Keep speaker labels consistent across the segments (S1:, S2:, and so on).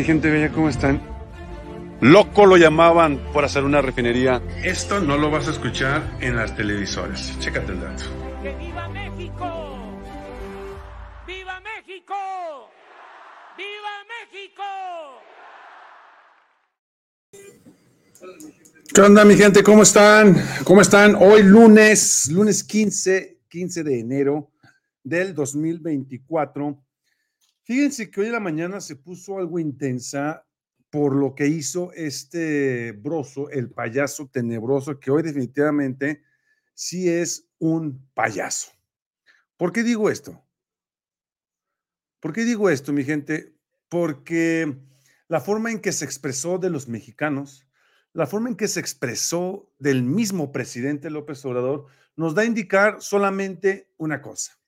S1: Mi gente bella, ¿cómo están? Loco lo llamaban por hacer una refinería. Esto no lo vas a escuchar en las televisoras. Chécate el dato.
S2: ¡Que viva México! ¡Viva México! ¡Viva México!
S1: ¿Qué onda mi gente? ¿Cómo están? ¿Cómo están? Hoy lunes, lunes 15, 15 de enero del 2024. Fíjense que hoy en la mañana se puso algo intensa por lo que hizo este broso, el payaso tenebroso, que hoy definitivamente sí es un payaso. ¿Por qué digo esto? ¿Por qué digo esto, mi gente? Porque la forma en que se expresó de los mexicanos, la forma en que se expresó del mismo presidente López Obrador, nos da a indicar solamente una cosa.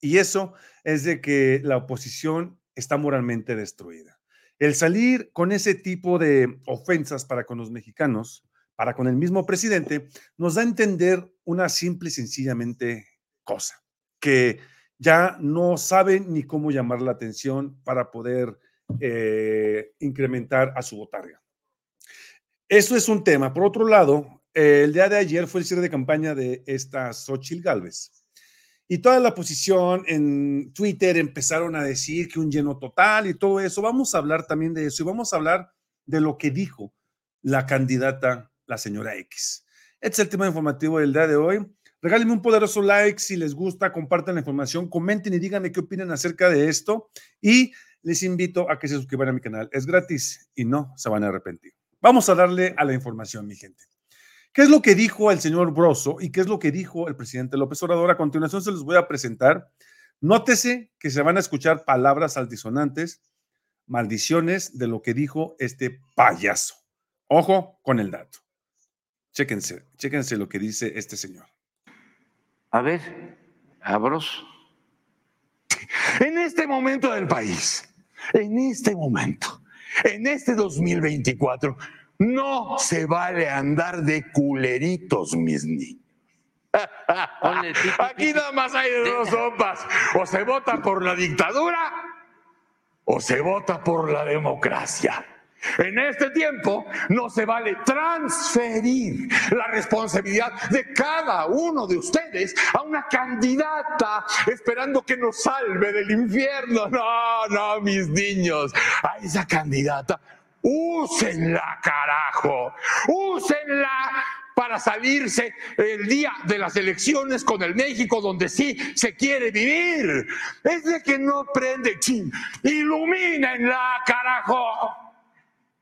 S1: Y eso es de que la oposición está moralmente destruida. El salir con ese tipo de ofensas para con los mexicanos, para con el mismo presidente, nos da a entender una simple y sencillamente cosa, que ya no saben ni cómo llamar la atención para poder eh, incrementar a su botarga. Eso es un tema. Por otro lado, el día de ayer fue el cierre de campaña de esta Xochitl Galvez. Y toda la oposición en Twitter empezaron a decir que un lleno total y todo eso. Vamos a hablar también de eso y vamos a hablar de lo que dijo la candidata, la señora X. Este es el tema informativo del día de hoy. Regálenme un poderoso like si les gusta, compartan la información, comenten y díganme qué opinan acerca de esto. Y les invito a que se suscriban a mi canal. Es gratis y no se van a arrepentir. Vamos a darle a la información, mi gente. ¿Qué es lo que dijo el señor Broso y qué es lo que dijo el presidente López Obrador? A continuación se los voy a presentar. Nótese que se van a escuchar palabras altisonantes, maldiciones de lo que dijo este payaso. Ojo con el dato. Chéquense, chéquense lo que dice este señor.
S3: A ver, a Broso. En este momento del país, en este momento, en este 2024, no se vale andar de culeritos, mis niños. Aquí nada más hay dos sopas. O se vota por la dictadura o se vota por la democracia. En este tiempo no se vale transferir la responsabilidad de cada uno de ustedes a una candidata esperando que nos salve del infierno. No, no, mis niños. A esa candidata Úsenla, carajo. Úsenla para salirse el día de las elecciones con el México donde sí se quiere vivir. Es de que no prende, ching. Ilumínenla, carajo.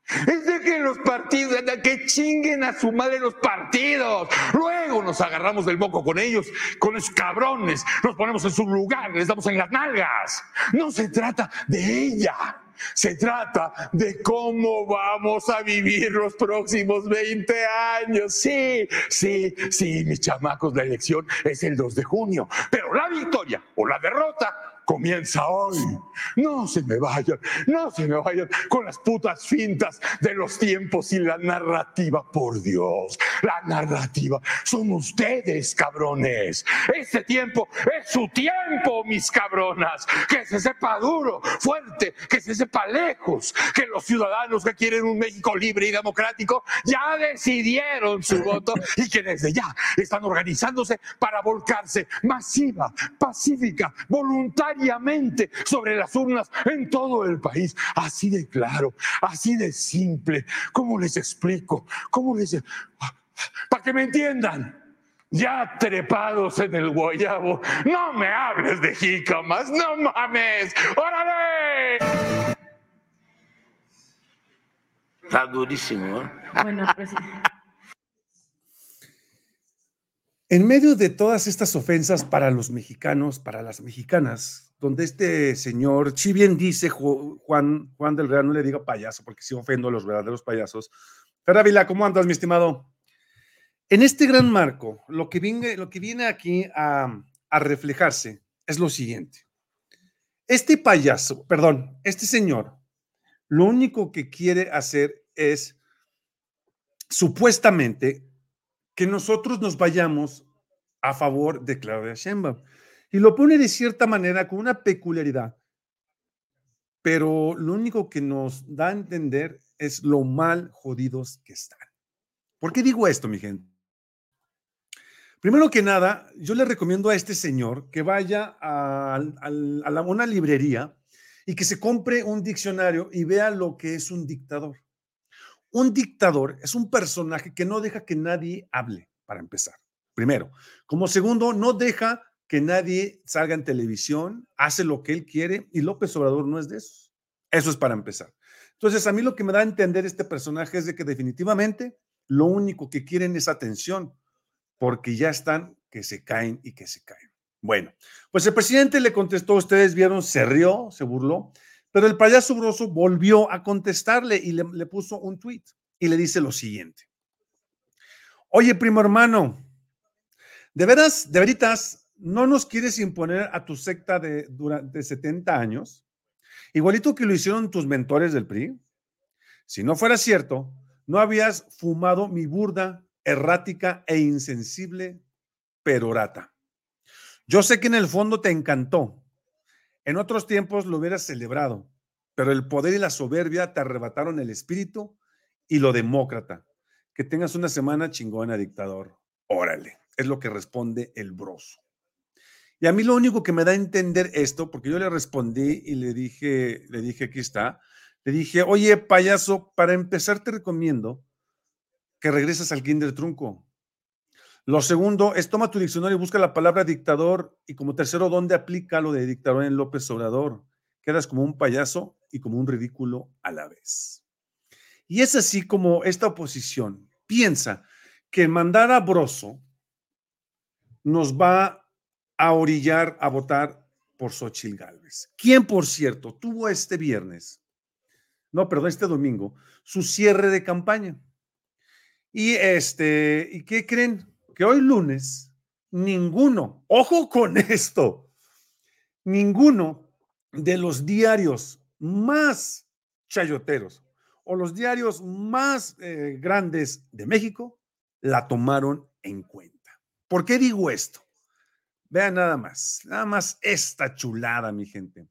S3: Es de que los partidos, de que chinguen a su madre los partidos. Luego nos agarramos del moco con ellos, con los cabrones, nos ponemos en su lugar, les damos en las nalgas. No se trata de ella. Se trata de cómo vamos a vivir los próximos 20 años. Sí, sí, sí, mis chamacos, la elección es el 2 de junio, pero la victoria o la derrota comienza hoy. No se me vayan, no se me vayan con las putas fintas de los tiempos y la narrativa, por Dios. La narrativa son ustedes, cabrones. Este tiempo es su tiempo, mis cabronas. Que se sepa duro, fuerte, que se sepa lejos, que los ciudadanos que quieren un México libre y democrático ya decidieron su voto y que desde ya están organizándose para volcarse masiva, pacífica, voluntaria sobre las urnas en todo el país. Así de claro, así de simple. ¿Cómo les explico? ¿Cómo les... Para que me entiendan. Ya trepados en el guayabo, no me hables de jícamas, no mames, órale. Está durísimo, ¿eh? Bueno, pues...
S1: En medio de todas estas ofensas para los mexicanos, para las mexicanas, donde este señor, si bien dice Juan, del Real, no le diga payaso, porque si ofendo a los verdaderos payasos. Fer ¿cómo andas, mi estimado? En este gran marco, lo que viene, aquí a, a reflejarse es lo siguiente. Este payaso, perdón, este señor, lo único que quiere hacer es supuestamente que nosotros nos vayamos a favor de Claudia Sheinbaum. Y lo pone de cierta manera con una peculiaridad. pero lo único que nos da a entender es lo mal jodidos que están. ¿Por qué digo esto, mi gente? Primero que nada, yo le recomiendo a este señor que vaya a, una librería y que se compre un diccionario y vea lo que es un dictador. Un dictador es un personaje que no deja que nadie hable, para empezar. Primero. Como segundo, no deja que nadie salga en televisión, hace lo que él quiere y López Obrador no es de esos. Eso es para empezar. Entonces, a mí lo que me da a entender este personaje es de que definitivamente lo único que quieren es atención, porque ya están que se caen y que se caen. Bueno, pues el presidente le contestó, ustedes vieron, se rió, se burló, pero el payaso broso volvió a contestarle y le, le puso un tweet y le dice lo siguiente. Oye, primo hermano, ¿de veras, de veritas, no nos quieres imponer a tu secta de, durante 70 años? Igualito que lo hicieron tus mentores del PRI. Si no fuera cierto, no habías fumado mi burda, errática e insensible perorata. Yo sé que en el fondo te encantó. En otros tiempos lo hubieras celebrado, pero el poder y la soberbia te arrebataron el espíritu y lo demócrata. Que tengas una semana chingona, dictador. Órale, es lo que responde el broso. Y a mí lo único que me da a entender esto, porque yo le respondí y le dije, le dije, aquí está, le dije, oye, payaso, para empezar te recomiendo que regreses al kinder trunco. Lo segundo es toma tu diccionario y busca la palabra dictador y como tercero, ¿dónde aplica lo de dictador en López Obrador? Quedas como un payaso y como un ridículo a la vez. Y es así como esta oposición piensa que mandar a Broso nos va a orillar a votar por Xochitl Gálvez, quien, por cierto, tuvo este viernes, no, perdón, este domingo, su cierre de campaña. Y este, ¿y qué creen? Que hoy lunes, ninguno, ojo con esto, ninguno de los diarios más chayoteros o los diarios más eh, grandes de México la tomaron en cuenta. ¿Por qué digo esto? Vean nada más, nada más esta chulada, mi gente.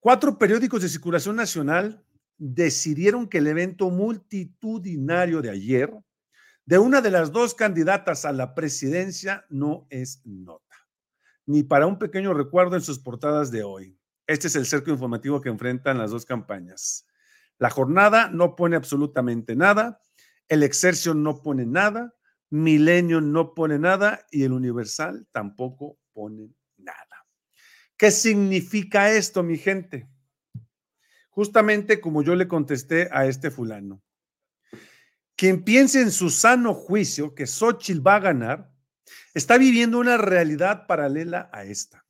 S1: Cuatro periódicos de circulación nacional decidieron que el evento multitudinario de ayer de una de las dos candidatas a la presidencia no es nota, ni para un pequeño recuerdo en sus portadas de hoy. Este es el cerco informativo que enfrentan las dos campañas. La jornada no pone absolutamente nada, el Exercio no pone nada, Milenio no pone nada y el Universal tampoco pone nada. ¿Qué significa esto, mi gente? Justamente como yo le contesté a este fulano. Quien piense en su sano juicio que Xochitl va a ganar, está viviendo una realidad paralela a esta.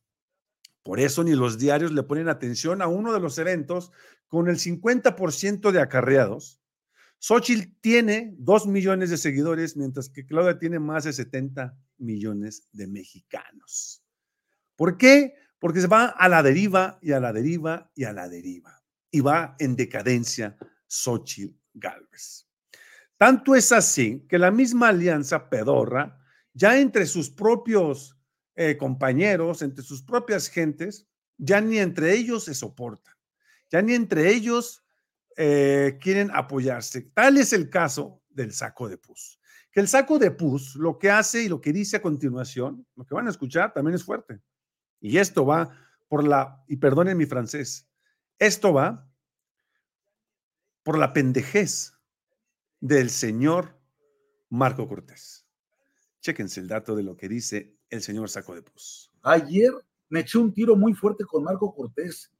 S1: Por eso ni los diarios le ponen atención a uno de los eventos con el 50% de acarreados Xochitl tiene 2 millones de seguidores, mientras que Claudia tiene más de 70 millones de mexicanos. ¿Por qué? Porque se va a la deriva y a la deriva y a la deriva. Y va en decadencia Xochitl Galvez. Tanto es así que la misma alianza pedorra, ya entre sus propios eh, compañeros, entre sus propias gentes, ya ni entre ellos se soportan. Ya ni entre ellos eh, quieren apoyarse. Tal es el caso del saco de pus. Que el saco de pus lo que hace y lo que dice a continuación, lo que van a escuchar también es fuerte. Y esto va por la, y perdonen mi francés, esto va por la pendejez del señor Marco Cortés. Chéquense el dato de lo que dice el señor Saco de Pus.
S4: Ayer me eché un tiro muy fuerte con Marco Cortés.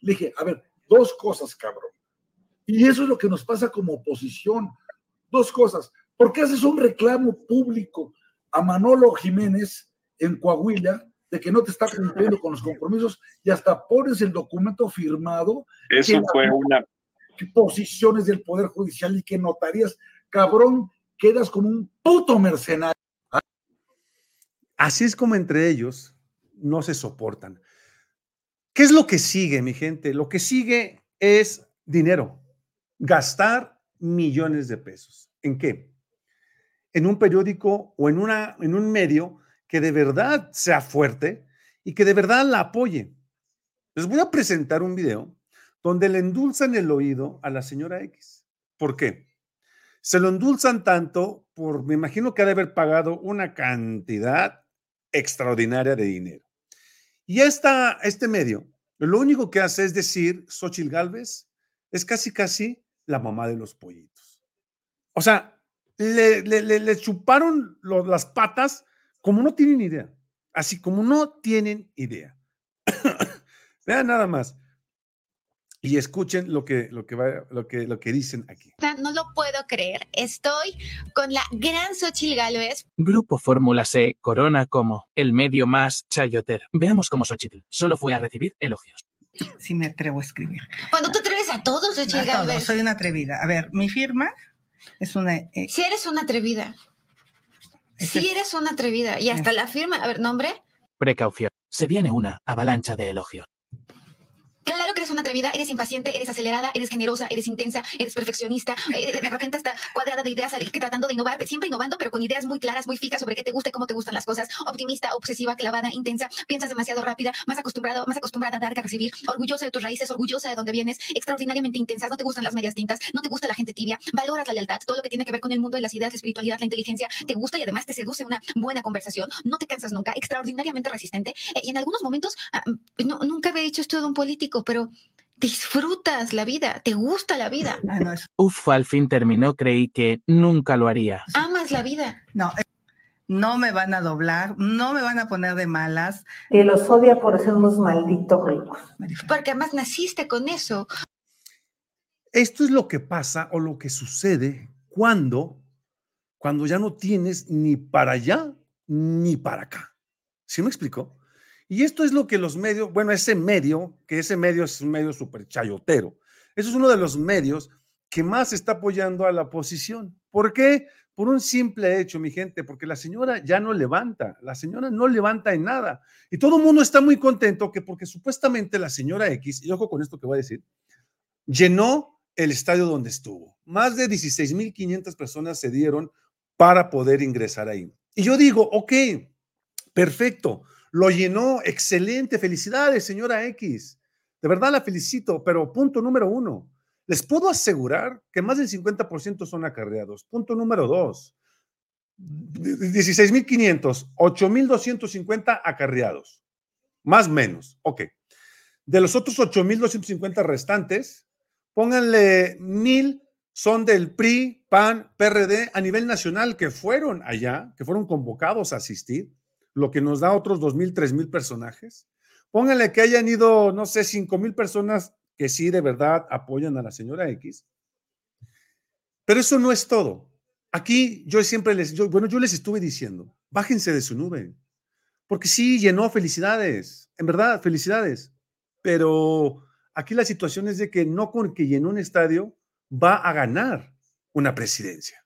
S4: Le dije, a ver, dos cosas, cabrón. Y eso es lo que nos pasa como oposición. Dos cosas. ¿Por qué haces un reclamo público a Manolo Jiménez en Coahuila de que no te está cumpliendo con los compromisos y hasta pones el documento firmado?
S5: Eso fue una...
S4: Posiciones del Poder Judicial y que notarías, cabrón, quedas como un puto mercenario.
S1: Así es como entre ellos no se soportan. ¿Qué es lo que sigue, mi gente? Lo que sigue es dinero gastar millones de pesos. ¿En qué? En un periódico o en, una, en un medio que de verdad sea fuerte y que de verdad la apoye. Les voy a presentar un video donde le endulzan el oído a la señora X. ¿Por qué? Se lo endulzan tanto por, me imagino que ha de haber pagado una cantidad extraordinaria de dinero. Y esta, este medio, lo único que hace es decir, Xochitl Galvez es casi, casi la mamá de los pollitos. O sea, le, le, chuparon las patas como no tienen idea. Así como no tienen idea. Vean nada más. Y escuchen lo que, lo, que va, lo, que, lo que dicen aquí.
S5: No lo puedo creer. Estoy con la gran Xochil Gálvez.
S6: Grupo Fórmula C corona como el medio más chayotero. Veamos cómo Xochitl solo fue a recibir elogios.
S7: Sí me atrevo a escribir.
S5: Cuando tú atreves a todos, Xochitl Gálvez.
S7: soy una atrevida. A ver, mi firma es una...
S5: Eh, si eres una atrevida. Si eres una atrevida. Y hasta la firma, a ver, nombre.
S6: Precaución. Se viene una avalancha de elogios.
S5: Eres una atrevida, eres impaciente, eres acelerada, eres generosa, eres intensa, eres perfeccionista, eh, de repente está cuadrada de ideas, tratando de innovar, siempre innovando, pero con ideas muy claras, muy fijas sobre qué te gusta y cómo te gustan las cosas. Optimista, obsesiva, clavada, intensa, piensas demasiado rápida, más acostumbrado, más acostumbrada a dar que a recibir, orgullosa de tus raíces, orgullosa de dónde vienes, extraordinariamente intensa, no te gustan las medias tintas, no te gusta la gente tibia, valoras la lealtad, todo lo que tiene que ver con el mundo de las ideas, la espiritualidad, la inteligencia, te gusta y además te seduce una buena conversación, no te cansas nunca, extraordinariamente resistente eh, y en algunos momentos, ah, no, nunca había dicho esto de un político, pero disfrutas la vida, te gusta la vida.
S6: Ah, Uf, al fin terminó, creí que nunca lo haría.
S5: Amas la vida.
S7: No, no me van a doblar, no me van a poner de malas.
S8: Y los odia por ser unos malditos ricos.
S5: Porque además naciste con eso.
S1: Esto es lo que pasa o lo que sucede cuando, cuando ya no tienes ni para allá ni para acá. ¿Sí me explico? Y esto es lo que los medios, bueno, ese medio, que ese medio es un medio súper chayotero, eso es uno de los medios que más está apoyando a la oposición. ¿Por qué? Por un simple hecho, mi gente, porque la señora ya no levanta, la señora no levanta en nada. Y todo el mundo está muy contento que porque supuestamente la señora X, y ojo con esto que voy a decir, llenó el estadio donde estuvo. Más de 16.500 personas se dieron para poder ingresar ahí. Y yo digo, ok, perfecto, lo llenó, excelente, felicidades, señora X. De verdad la felicito, pero punto número uno, les puedo asegurar que más del 50% son acarreados. Punto número dos, 16.500, 8.250 acarreados. Más menos, ok. De los otros 8.250 restantes, pónganle mil son del PRI, PAN, PRD a nivel nacional que fueron allá, que fueron convocados a asistir lo que nos da otros 2.000, 3.000 personajes. Pónganle que hayan ido, no sé, 5.000 personas que sí de verdad apoyan a la señora X. Pero eso no es todo. Aquí yo siempre les, bueno, yo les estuve diciendo, bájense de su nube, porque sí llenó felicidades, en verdad, felicidades. Pero aquí la situación es de que no con que llenó un estadio va a ganar una presidencia.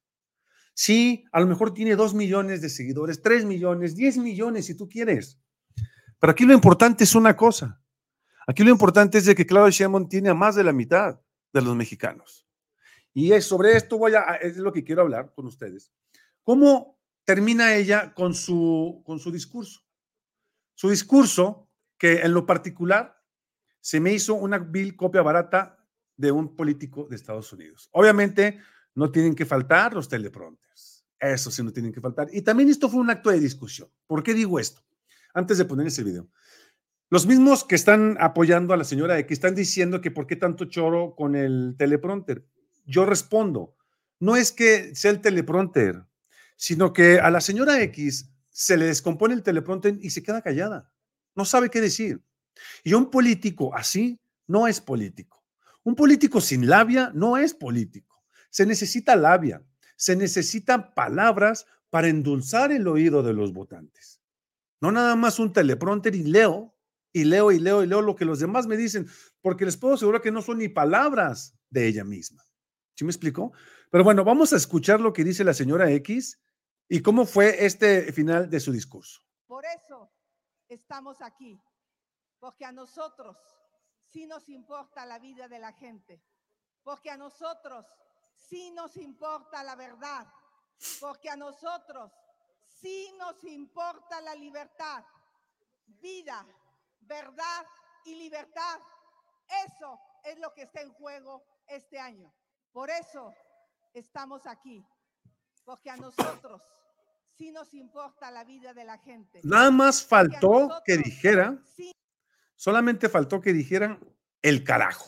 S1: Sí, a lo mejor tiene dos millones de seguidores, tres millones, diez millones si tú quieres. Pero aquí lo importante es una cosa. Aquí lo importante es de que Claudia Sheinbaum tiene a más de la mitad de los mexicanos. Y es sobre esto voy a, es lo que quiero hablar con ustedes. ¿Cómo termina ella con su, con su discurso? Su discurso, que en lo particular se me hizo una vil copia barata de un político de Estados Unidos. Obviamente, no tienen que faltar los teleprompters. Eso sí, no tienen que faltar. Y también esto fue un acto de discusión. ¿Por qué digo esto? Antes de poner ese video. Los mismos que están apoyando a la señora X están diciendo que por qué tanto choro con el teleprompter. Yo respondo, no es que sea el teleprompter, sino que a la señora X se le descompone el teleprompter y se queda callada. No sabe qué decir. Y un político así no es político. Un político sin labia no es político. Se necesita labia, se necesitan palabras para endulzar el oído de los votantes. No nada más un teleprompter y leo, y leo, y leo, y leo lo que los demás me dicen, porque les puedo asegurar que no son ni palabras de ella misma. ¿Sí me explico? Pero bueno, vamos a escuchar lo que dice la señora X y cómo fue este final de su discurso.
S9: Por eso estamos aquí, porque a nosotros sí nos importa la vida de la gente, porque a nosotros sí nos importa la verdad, porque a nosotros sí nos importa la libertad, vida, verdad y libertad. Eso es lo que está en juego este año. Por eso estamos aquí, porque a nosotros sí nos importa la vida de la gente.
S1: Nada más faltó que dijera,
S9: sí
S1: solamente faltó que dijeran el carajo,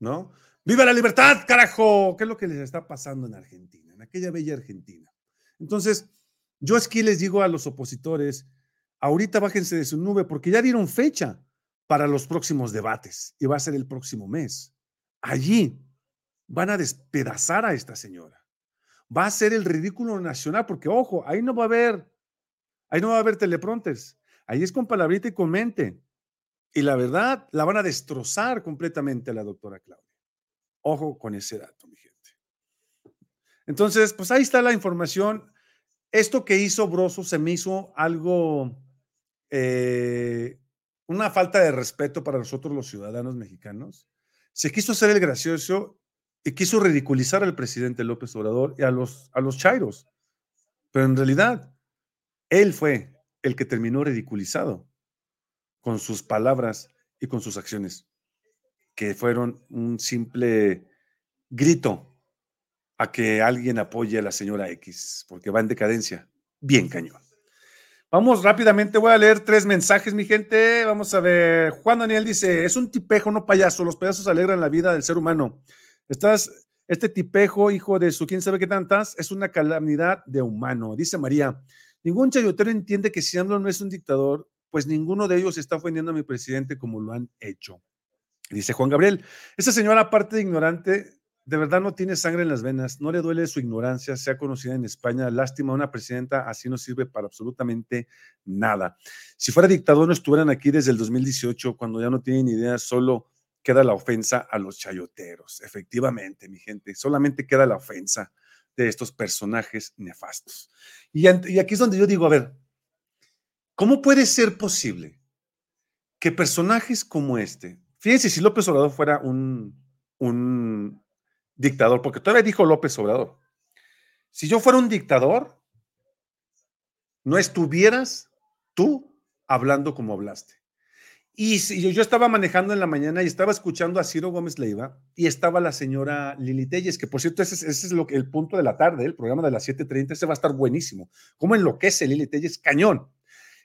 S1: ¿no? ¡Viva la libertad, carajo! ¿Qué es lo que les está pasando en Argentina, en aquella bella Argentina? Entonces, yo aquí les digo a los opositores, ahorita bájense de su nube porque ya dieron fecha para los próximos debates y va a ser el próximo mes. Allí van a despedazar a esta señora. Va a ser el ridículo nacional porque, ojo, ahí no va a haber, ahí no va a haber teleprompters. Ahí es con palabrita y con mente. Y la verdad, la van a destrozar completamente a la doctora Claudia. Ojo con ese dato, mi gente. Entonces, pues ahí está la información. Esto que hizo Broso se me hizo algo, eh, una falta de respeto para nosotros los ciudadanos mexicanos. Se quiso hacer el gracioso y quiso ridiculizar al presidente López Obrador y a los, a los chairos. Pero en realidad, él fue el que terminó ridiculizado con sus palabras y con sus acciones, que fueron un simple grito a que alguien apoye a la señora X, porque va en decadencia. Bien cañón. Vamos rápidamente, voy a leer tres mensajes, mi gente. Vamos a ver. Juan Daniel dice: Es un tipejo, no payaso. Los payasos alegran la vida del ser humano. Estás, este tipejo, hijo de su quién sabe qué tantas, es una calamidad de humano. Dice María: Ningún chayotero entiende que si AMLO no es un dictador, pues ninguno de ellos está ofendiendo a mi presidente como lo han hecho. Dice Juan Gabriel: Esa señora, aparte de ignorante, de verdad no tiene sangre en las venas, no le duele su ignorancia, sea conocida en España. Lástima, una presidenta así no sirve para absolutamente nada. Si fuera dictador, no estuvieran aquí desde el 2018, cuando ya no tienen idea, solo queda la ofensa a los chayoteros. Efectivamente, mi gente, solamente queda la ofensa de estos personajes nefastos. Y, y aquí es donde yo digo, a ver, ¿cómo puede ser posible que personajes como este, fíjense si López Obrador fuera un, un dictador, porque todavía dijo López Obrador, si yo fuera un dictador, no estuvieras tú hablando como hablaste. Y si yo, estaba manejando en la mañana y estaba escuchando a Ciro Gómez Leiva y estaba la señora Lili Telles, que por cierto ese, es- el punto de la tarde, el programa de las 7.30, ese va a estar buenísimo. ¿Cómo enloquece Lili Telles? Cañón.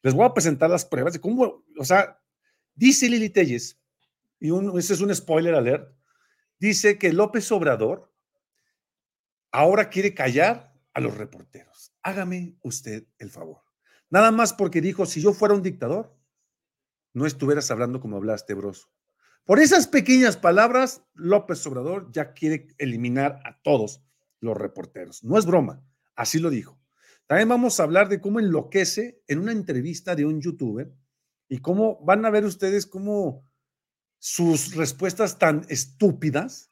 S1: Les voy a presentar las pruebas de cómo, o sea, dice Lili Telles, y ese es un spoiler alert, dice que López Obrador ahora quiere callar a los reporteros. Hágame usted el favor. Nada más porque dijo, si yo fuera un dictador, no estuvieras hablando como hablaste, broso. Por esas pequeñas palabras, López Obrador ya quiere eliminar a todos los reporteros. No es broma, así lo dijo. También vamos a hablar de cómo enloquece en una entrevista de un youtuber y cómo van a ver ustedes cómo sus respuestas tan estúpidas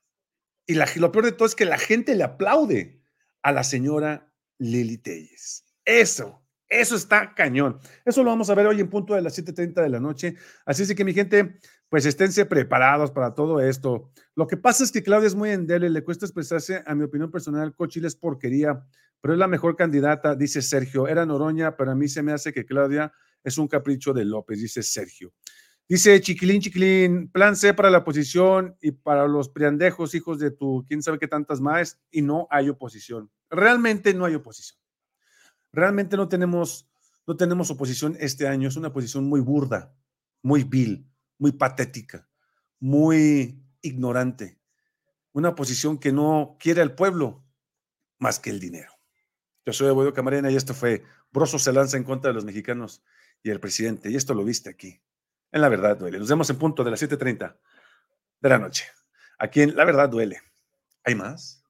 S1: y la- lo peor de todo es que la gente le aplaude a la señora Lili Telles. Eso, eso está cañón. Eso lo vamos a ver hoy en punto de las 7:30 de la noche. Así que mi gente, pues esténse preparados para todo esto. Lo que pasa es que Claudia es muy endeble, le cuesta expresarse, a mi opinión personal, Cochil es porquería, pero es la mejor candidata, dice Sergio. Era Noroña, pero a mí se me hace que Claudia es un capricho de López, dice Sergio. Dice Chiquilín, Chiquilín, plan C para la oposición y para los priandejos, hijos de tu, quién sabe qué tantas más, y no hay oposición. Realmente no hay oposición. Realmente no tenemos, no tenemos oposición este año. Es una posición muy burda, muy vil, muy patética, muy ignorante. Una posición que no quiere al pueblo más que el dinero. Yo soy Evoyo Camarena y esto fue Broso se lanza en contra de los mexicanos y el presidente. Y esto lo viste aquí. En La Verdad Duele. Nos vemos en punto de las 7.30 de la noche. Aquí en La Verdad Duele. ¿Hay más?